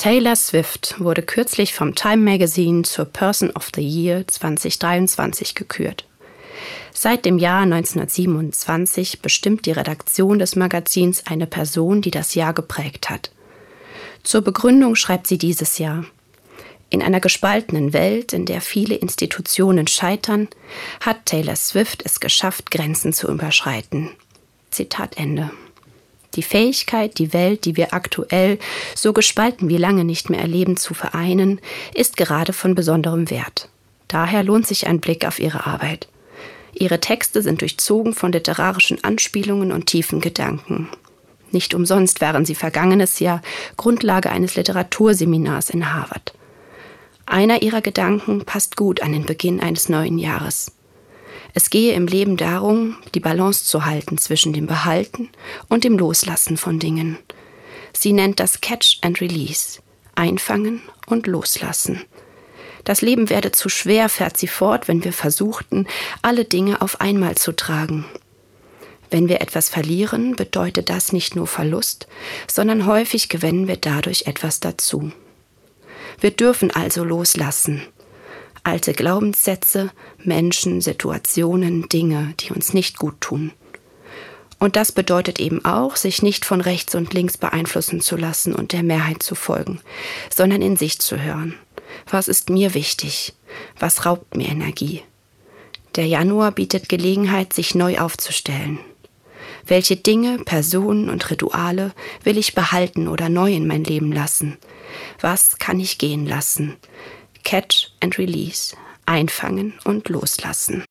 Taylor Swift wurde kürzlich vom Time Magazine zur Person of the Year 2023 gekürt. Seit dem Jahr 1927 bestimmt die Redaktion des Magazins eine Person, die das Jahr geprägt hat. Zur Begründung schreibt sie dieses Jahr. In einer gespaltenen Welt, in der viele Institutionen scheitern, hat Taylor Swift es geschafft, Grenzen zu überschreiten. Zitat Ende. Die Fähigkeit, die Welt, die wir aktuell so gespalten wie lange nicht mehr erleben, zu vereinen, ist gerade von besonderem Wert. Daher lohnt sich ein Blick auf ihre Arbeit. Ihre Texte sind durchzogen von literarischen Anspielungen und tiefen Gedanken. Nicht umsonst waren sie vergangenes Jahr Grundlage eines Literaturseminars in Harvard. Einer ihrer Gedanken passt gut an den Beginn eines neuen Jahres. Es gehe im Leben darum, die Balance zu halten zwischen dem Behalten und dem Loslassen von Dingen. Sie nennt das Catch and Release, einfangen und loslassen. Das Leben werde zu schwer, fährt sie fort, wenn wir versuchten, alle Dinge auf einmal zu tragen. Wenn wir etwas verlieren, bedeutet das nicht nur Verlust, sondern häufig gewinnen wir dadurch etwas dazu. Wir dürfen also loslassen. Alte Glaubenssätze, Menschen, Situationen, Dinge, die uns nicht gut tun. Und das bedeutet eben auch, sich nicht von rechts und links beeinflussen zu lassen und der Mehrheit zu folgen, sondern in sich zu hören. Was ist mir wichtig? Was raubt mir Energie? Der Januar bietet Gelegenheit, sich neu aufzustellen. Welche Dinge, Personen und Rituale will ich behalten oder neu in mein Leben lassen? Was kann ich gehen lassen? Catch and Release, einfangen und loslassen.